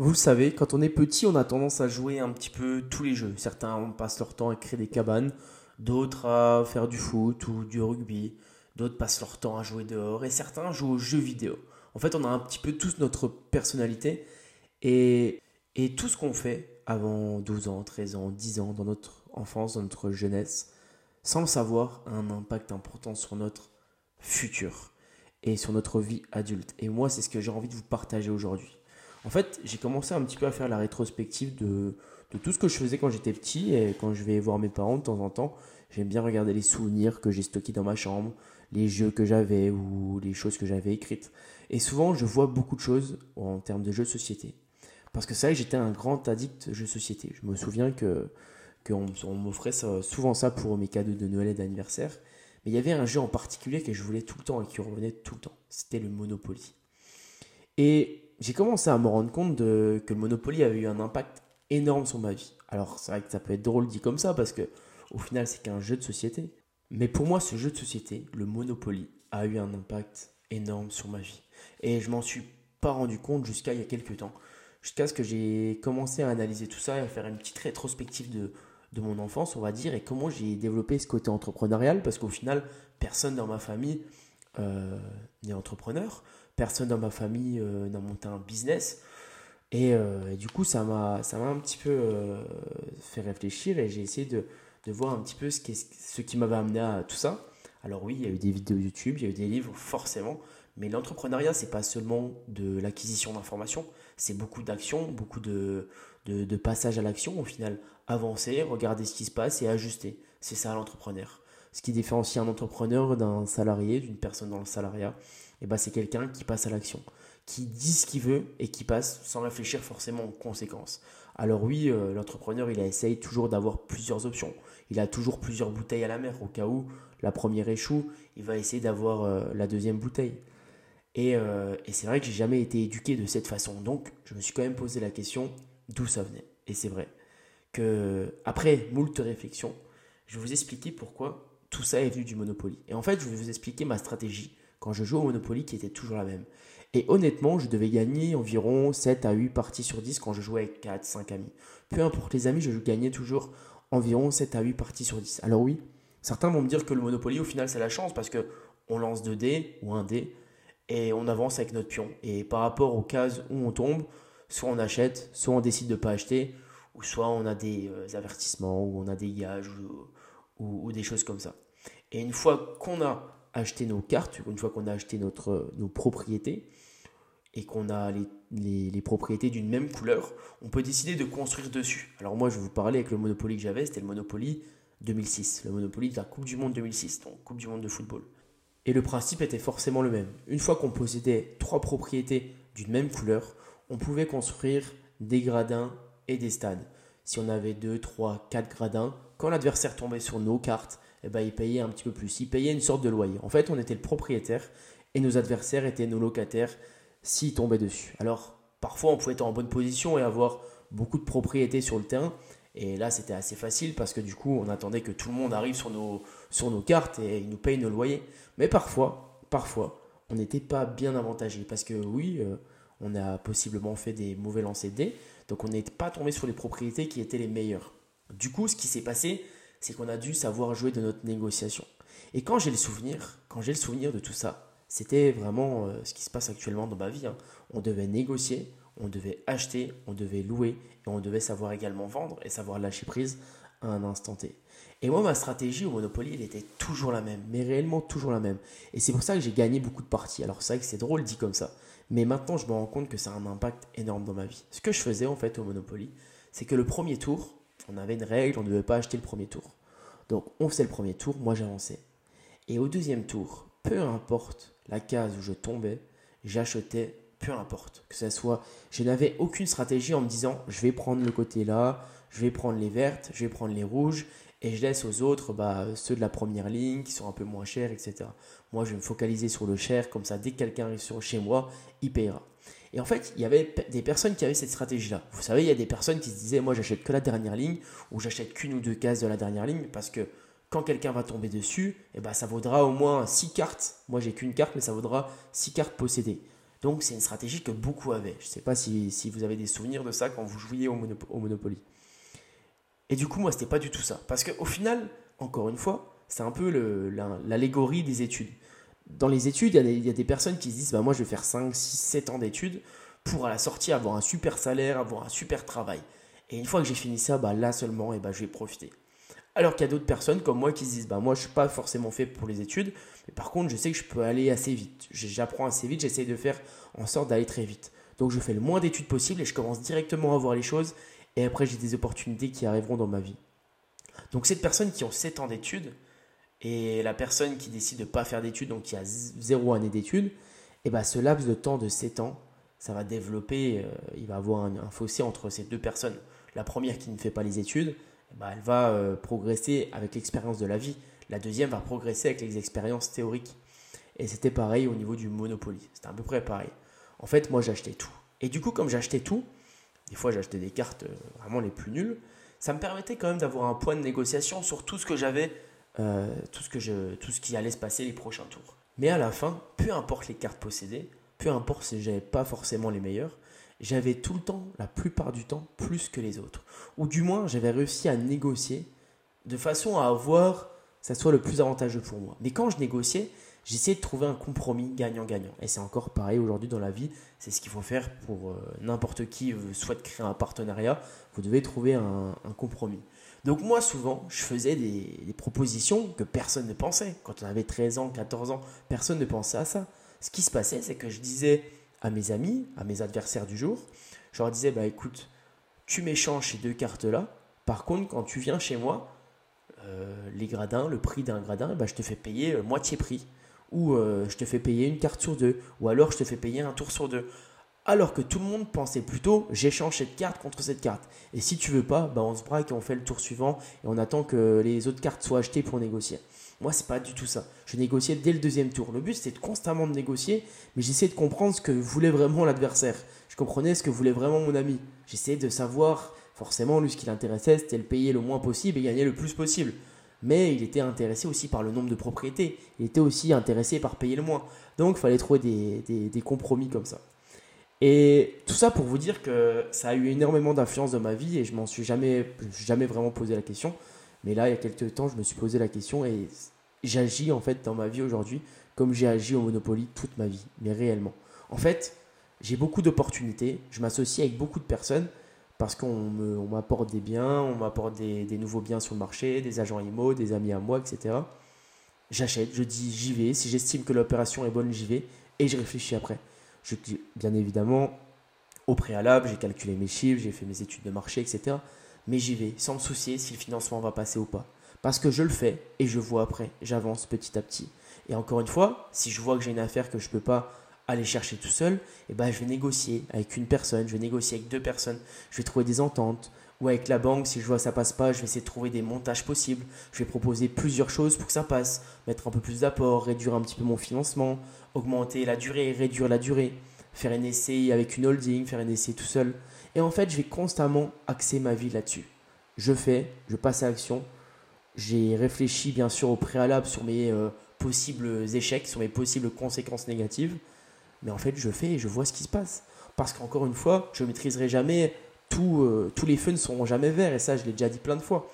Vous le savez, quand on est petit, on a tendance à jouer un petit peu tous les jeux. Certains passent leur temps à créer des cabanes, d'autres à faire du foot ou du rugby, d'autres passent leur temps à jouer dehors et certains jouent aux jeux vidéo. En fait, on a un petit peu tous notre personnalité et, et tout ce qu'on fait avant 12 ans, 13 ans, 10 ans, dans notre enfance, dans notre jeunesse, sans le savoir, a un impact important sur notre futur et sur notre vie adulte. Et moi, c'est ce que j'ai envie de vous partager aujourd'hui. En fait, j'ai commencé un petit peu à faire la rétrospective de, tout ce que je faisais quand j'étais petit et quand je vais voir mes parents de temps en temps. J'aime bien regarder les souvenirs que j'ai stockés dans ma chambre, les jeux que j'avais ou les choses que j'avais écrites. Et souvent, je vois beaucoup de choses en termes de jeux de société. Parce que c'est vrai que j'étais un grand addict jeux de société. Je me souviens que qu'on on, m'offrait souvent ça pour mes cadeaux de Noël et d'anniversaire. Mais il y avait un jeu en particulier que je voulais tout le temps et qui revenait tout le temps. C'était le Monopoly. Et j'ai commencé à me rendre compte que le Monopoly avait eu un impact énorme sur ma vie. Alors c'est vrai que ça peut être drôle dit comme ça parce que au final c'est qu'un jeu de société. Mais pour moi ce jeu de société, le Monopoly, a eu un impact énorme sur ma vie. Et je m'en suis pas rendu compte jusqu'à il y a quelques temps. Jusqu'à ce que j'ai commencé à analyser tout ça et à faire une petite rétrospective de, de mon enfance, on va dire, et comment j'ai développé ce côté entrepreneurial, parce qu'au final, personne dans ma famille euh, n'est entrepreneur personne dans ma famille n'a monté un business. Euh, et, du coup, ça m'a, un petit peu euh, fait réfléchir et j'ai essayé de, voir un petit peu ce qui, m'avait amené à tout ça. Alors oui, il y a eu des vidéos YouTube, il y a eu des livres, forcément. Mais l'entrepreneuriat, c'est pas seulement de l'acquisition d'informations, c'est beaucoup d'actions, beaucoup de, de, de passage à l'action au final. Avancer, regarder ce qui se passe et ajuster. C'est ça l'entrepreneur. Ce qui différencie un entrepreneur d'un salarié, d'une personne dans le salariat, et ben, c'est quelqu'un qui passe à l'action, qui dit ce qu'il veut et qui passe sans réfléchir forcément aux conséquences. Alors oui, euh, l'entrepreneur, il essaye toujours d'avoir plusieurs options. Il a toujours plusieurs bouteilles à la mer. Au cas où la première échoue, il va essayer d'avoir euh, la deuxième bouteille. Et, euh, et c'est vrai que j'ai jamais été éduqué de cette façon. Donc, je me suis quand même posé la question d'où ça venait. Et c'est vrai que après moult réflexions, je vais vous expliquer pourquoi tout ça est venu du Monopoly. Et en fait, je vais vous expliquer ma stratégie quand je joue au Monopoly qui était toujours la même. Et honnêtement, je devais gagner environ 7 à 8 parties sur 10 quand je jouais avec 4, 5 amis. Peu importe les amis, je gagnais toujours environ 7 à 8 parties sur 10. Alors oui, certains vont me dire que le Monopoly, au final, c'est la chance parce que on lance 2 dés ou 1 dé et on avance avec notre pion. Et par rapport aux cases où on tombe, soit on achète, soit on décide de ne pas acheter, ou soit on a des euh, avertissements, ou on a des gages, ou des choses comme ça. Et une fois qu'on a acheter nos cartes, une fois qu'on a acheté notre, nos propriétés et qu'on a les, les, propriétés d'une même couleur, on peut décider de construire dessus. Alors moi, je vous parler avec le Monopoly que j'avais, c'était le Monopoly 2006, le Monopoly de la Coupe du Monde 2006, donc Coupe du Monde de football. Et le principe était forcément le même. Une fois qu'on possédait trois propriétés d'une même couleur, on pouvait construire des gradins et des stades. Si on avait 2, 3, 4 gradins, quand l'adversaire tombait sur nos cartes, eh ben, ils payaient un petit peu plus. Ils payaient une sorte de loyer. En fait, on était le propriétaire et nos adversaires étaient nos locataires s'ils tombaient dessus. Alors, parfois, on pouvait être en bonne position et avoir beaucoup de propriétés sur le terrain. Et là, c'était assez facile parce que du coup, on attendait que tout le monde arrive sur nos, sur nos cartes et ils nous payent nos loyers. Mais parfois, parfois, on n'était pas bien avantagé parce que oui, euh, on a possiblement fait des mauvais lancers de dés. Donc, on n'était pas tombé sur les propriétés qui étaient les meilleures. Du coup, ce qui s'est passé, c'est qu'on a dû savoir jouer de notre négociation. Et quand j'ai le souvenir, quand j'ai le souvenir de tout ça, c'était vraiment euh, ce qui se passe actuellement dans ma vie. Hein. On devait négocier, on devait acheter, on devait louer et on devait savoir également vendre et savoir lâcher prise à un instant T. Et moi, ma stratégie au Monopoly, elle était toujours la même, mais réellement toujours la même. Et c'est pour ça que j'ai gagné beaucoup de parties. Alors c'est vrai que c'est drôle dit comme ça, mais maintenant je me rends compte que ça a un impact énorme dans ma vie. Ce que je faisais en fait au Monopoly, c'est que le premier tour, on avait une règle, on ne devait pas acheter le premier tour. Donc on faisait le premier tour, moi j'avançais. Et au deuxième tour, peu importe la case où je tombais, j'achetais, peu importe. Que ce soit, je n'avais aucune stratégie en me disant je vais prendre le côté là, je vais prendre les vertes, je vais prendre les rouges, et je laisse aux autres bah, ceux de la première ligne qui sont un peu moins chers, etc. Moi je vais me focaliser sur le cher, comme ça dès que quelqu'un arrive sur chez moi, il payera. Et en fait, il y avait des personnes qui avaient cette stratégie-là. Vous savez, il y a des personnes qui se disaient, moi j'achète que la dernière ligne, ou j'achète qu'une ou deux cases de la dernière ligne, parce que quand quelqu'un va tomber dessus, eh ben, ça vaudra au moins 6 cartes. Moi j'ai qu'une carte, mais ça vaudra 6 cartes possédées. Donc c'est une stratégie que beaucoup avaient. Je ne sais pas si, vous avez des souvenirs de ça quand vous jouiez au, Monopoly. Et du coup, moi, ce n'était pas du tout ça. Parce qu'au final, encore une fois, c'est un peu l'allégorie des études. Dans les études, il y, a des personnes qui se disent bah, Moi, je vais faire 5, 6, 7 ans d'études pour à la sortie avoir un super salaire, avoir un super travail. Et une fois que j'ai fini ça, bah, là seulement, et eh bah, je vais profiter. Alors qu'il y a d'autres personnes comme moi qui se disent bah, Moi, je ne suis pas forcément fait pour les études, mais par contre, je sais que je peux aller assez vite. J'apprends assez vite, j'essaye de faire en sorte d'aller très vite. Donc, je fais le moins d'études possible et je commence directement à voir les choses. Et après, j'ai des opportunités qui arriveront dans ma vie. Donc, cette personne qui ont 7 ans d'études, et la personne qui décide de ne pas faire d'études, donc qui a zéro année d'études, et eh ben ce laps de temps de 7 ans, ça va développer, euh, il va avoir un, fossé entre ces deux personnes. La première qui ne fait pas les études, eh ben elle va euh, progresser avec l'expérience de la vie. La deuxième va progresser avec les expériences théoriques. Et c'était pareil au niveau du Monopoly. C'était à peu près pareil. En fait, moi, j'achetais tout. Et du coup, comme j'achetais tout, des fois, j'achetais des cartes euh, vraiment les plus nulles, ça me permettait quand même d'avoir un point de négociation sur tout ce que j'avais euh, tout, ce que je, tout ce qui allait se passer les prochains tours. Mais à la fin, peu importe les cartes possédées, peu importe si j'avais pas forcément les meilleures, j'avais tout le temps, la plupart du temps, plus que les autres. Ou du moins, j'avais réussi à négocier de façon à avoir ça soit le plus avantageux pour moi. Mais quand je négociais, j'essayais de trouver un compromis gagnant-gagnant. Et c'est encore pareil aujourd'hui dans la vie, c'est ce qu'il faut faire pour euh, n'importe qui souhaite créer un partenariat, vous devez trouver un compromis. Donc moi, souvent, je faisais des, propositions que personne ne pensait. Quand on avait 13 ans, 14 ans, personne ne pensait à ça. Ce qui se passait, c'est que je disais à mes amis, à mes adversaires du jour, je leur disais, bah écoute, tu m'échanges ces deux cartes-là. Par contre, quand tu viens chez moi, euh, les gradins, le prix d'un gradin, bah, je te fais payer euh, moitié prix. Ou euh, je te fais payer une carte sur deux. Ou alors je te fais payer un tour sur deux alors que tout le monde pensait plutôt j'échange cette carte contre cette carte. Et si tu veux pas, bah on se braque et on fait le tour suivant et on attend que les autres cartes soient achetées pour négocier. Moi, c'est pas du tout ça. Je négociais dès le deuxième tour. Le but, c'était constamment de négocier, mais j'essayais de comprendre ce que voulait vraiment l'adversaire. Je comprenais ce que voulait vraiment mon ami. J'essayais de savoir, forcément, lui, ce qui l'intéressait, c'était le payer le moins possible et gagner le plus possible. Mais il était intéressé aussi par le nombre de propriétés. Il était aussi intéressé par payer le moins. Donc, il fallait trouver des compromis comme ça. Et tout ça pour vous dire que ça a eu énormément d'influence dans ma vie et je m'en suis jamais, jamais vraiment posé la question. Mais là, il y a quelques temps, je me suis posé la question et j'agis en fait dans ma vie aujourd'hui comme j'ai agi au Monopoly toute ma vie, mais réellement. En fait, j'ai beaucoup d'opportunités, je m'associe avec beaucoup de personnes parce qu'on m'apporte des biens, on m'apporte des, des, nouveaux biens sur le marché, des agents IMO, des amis à moi, etc. J'achète, je dis j'y vais, si j'estime que l'opération est bonne, j'y vais et je réfléchis après bien évidemment, au préalable, j'ai calculé mes chiffres, j'ai fait mes études de marché, etc. Mais j'y vais sans me soucier si le financement va passer ou pas. Parce que je le fais et je vois après, j'avance petit à petit. Et encore une fois, si je vois que j'ai une affaire que je ne peux pas aller chercher tout seul, eh ben, je vais négocier avec une personne, je vais négocier avec deux personnes, je vais trouver des ententes. Ou avec la banque, si je vois que ça passe pas, je vais essayer de trouver des montages possibles. Je vais proposer plusieurs choses pour que ça passe. Mettre un peu plus d'apport, réduire un petit peu mon financement, augmenter la durée, réduire la durée, faire un essai avec une holding, faire un essai tout seul. Et en fait, je vais constamment axer ma vie là-dessus. Je fais, je passe à l'action. J'ai réfléchi bien sûr au préalable sur mes euh, possibles échecs, sur mes possibles conséquences négatives. Mais en fait, je fais et je vois ce qui se passe. Parce qu'encore une fois, je ne maîtriserai jamais euh, tous les feux ne seront jamais verts. Et ça, je l'ai déjà dit plein de fois.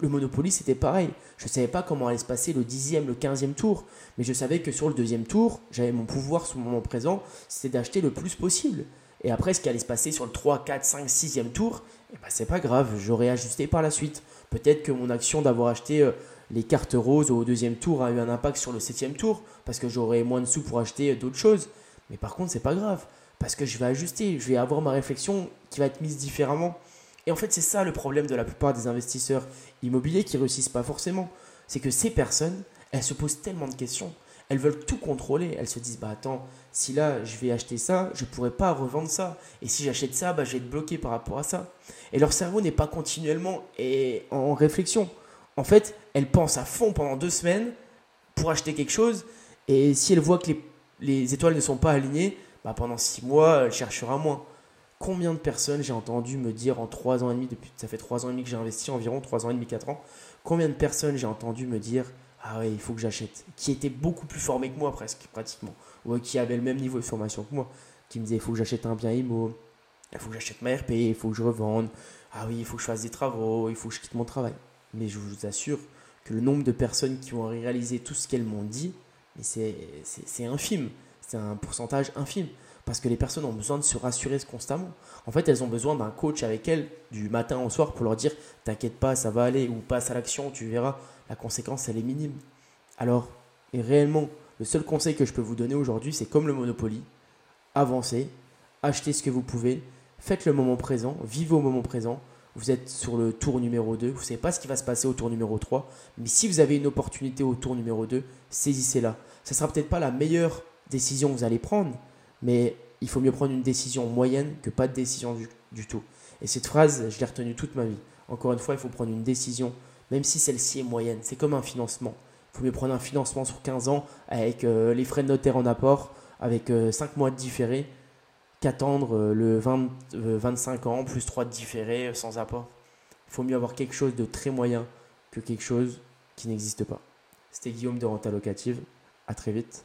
Le Monopoly, c'était pareil. Je ne savais pas comment allait se passer le dixième, le quinzième tour, mais je savais que sur le deuxième tour, j'avais mon pouvoir sur le moment présent, c'était d'acheter le plus possible. Et après, ce qui allait se passer sur le 3, 4, 5, 6e tour, eh ben, c'est pas grave, j'aurais ajusté par la suite. Peut-être que mon action d'avoir acheté euh, les cartes roses au deuxième tour a eu un impact sur le septième tour, parce que j'aurais moins de sous pour acheter euh, d'autres choses. Mais par contre, c'est pas grave, parce que je vais ajuster, je vais avoir ma réflexion qui va être mise différemment. Et en fait, c'est ça le problème de la plupart des investisseurs immobiliers qui réussissent pas forcément. C'est que ces personnes, elles se posent tellement de questions. Elles veulent tout contrôler. Elles se disent, bah attends, si là je vais acheter ça, je ne pourrai pas revendre ça. Et si j'achète ça, bah, je vais être bloqué par rapport à ça. Et leur cerveau n'est pas continuellement en réflexion. En fait, elles pensent à fond pendant deux semaines pour acheter quelque chose. Et si elles voient que les étoiles ne sont pas alignées, bah pendant six mois, elles chercheront moins. Combien de personnes j'ai entendu me dire en 3 ans et demi, depuis ça fait 3 ans et demi que j'ai investi environ, 3 ans et demi, 4 ans, combien de personnes j'ai entendu me dire Ah ouais, il faut que j'achète, qui étaient beaucoup plus formés que moi presque, pratiquement, ou qui avaient le même niveau de formation que moi. qui me disaient il faut que j'achète un bien IMO, il faut que j'achète ma RP, il faut que je revende, ah oui, il faut que je fasse des travaux, il faut que je quitte mon travail. Mais je vous assure que le nombre de personnes qui ont réalisé tout ce qu'elles m'ont dit, c'est infime. C'est un pourcentage infime. Parce que les personnes ont besoin de se rassurer constamment. En fait, elles ont besoin d'un coach avec elles du matin au soir pour leur dire T'inquiète pas, ça va aller, ou passe à l'action, tu verras. La conséquence, elle est minime. Alors, et réellement, le seul conseil que je peux vous donner aujourd'hui, c'est comme le Monopoly avancez, achetez ce que vous pouvez, faites le moment présent, vivez au moment présent. Vous êtes sur le tour numéro 2, vous ne savez pas ce qui va se passer au tour numéro 3, mais si vous avez une opportunité au tour numéro 2, saisissez-la. Ce ne sera peut-être pas la meilleure décision que vous allez prendre, mais il faut mieux prendre une décision moyenne que pas de décision du, tout. Et cette phrase, je l'ai retenue toute ma vie. Encore une fois, il faut prendre une décision, même si celle-ci est moyenne. C'est comme un financement. Il faut mieux prendre un financement sur 15 ans avec euh, les frais de notaire en apport, avec 5 euh, mois de différé, qu'attendre euh, le 25 ans plus 3 de différé sans apport. Il faut mieux avoir quelque chose de très moyen que quelque chose qui n'existe pas. C'était Guillaume de Renta Locative. À très vite.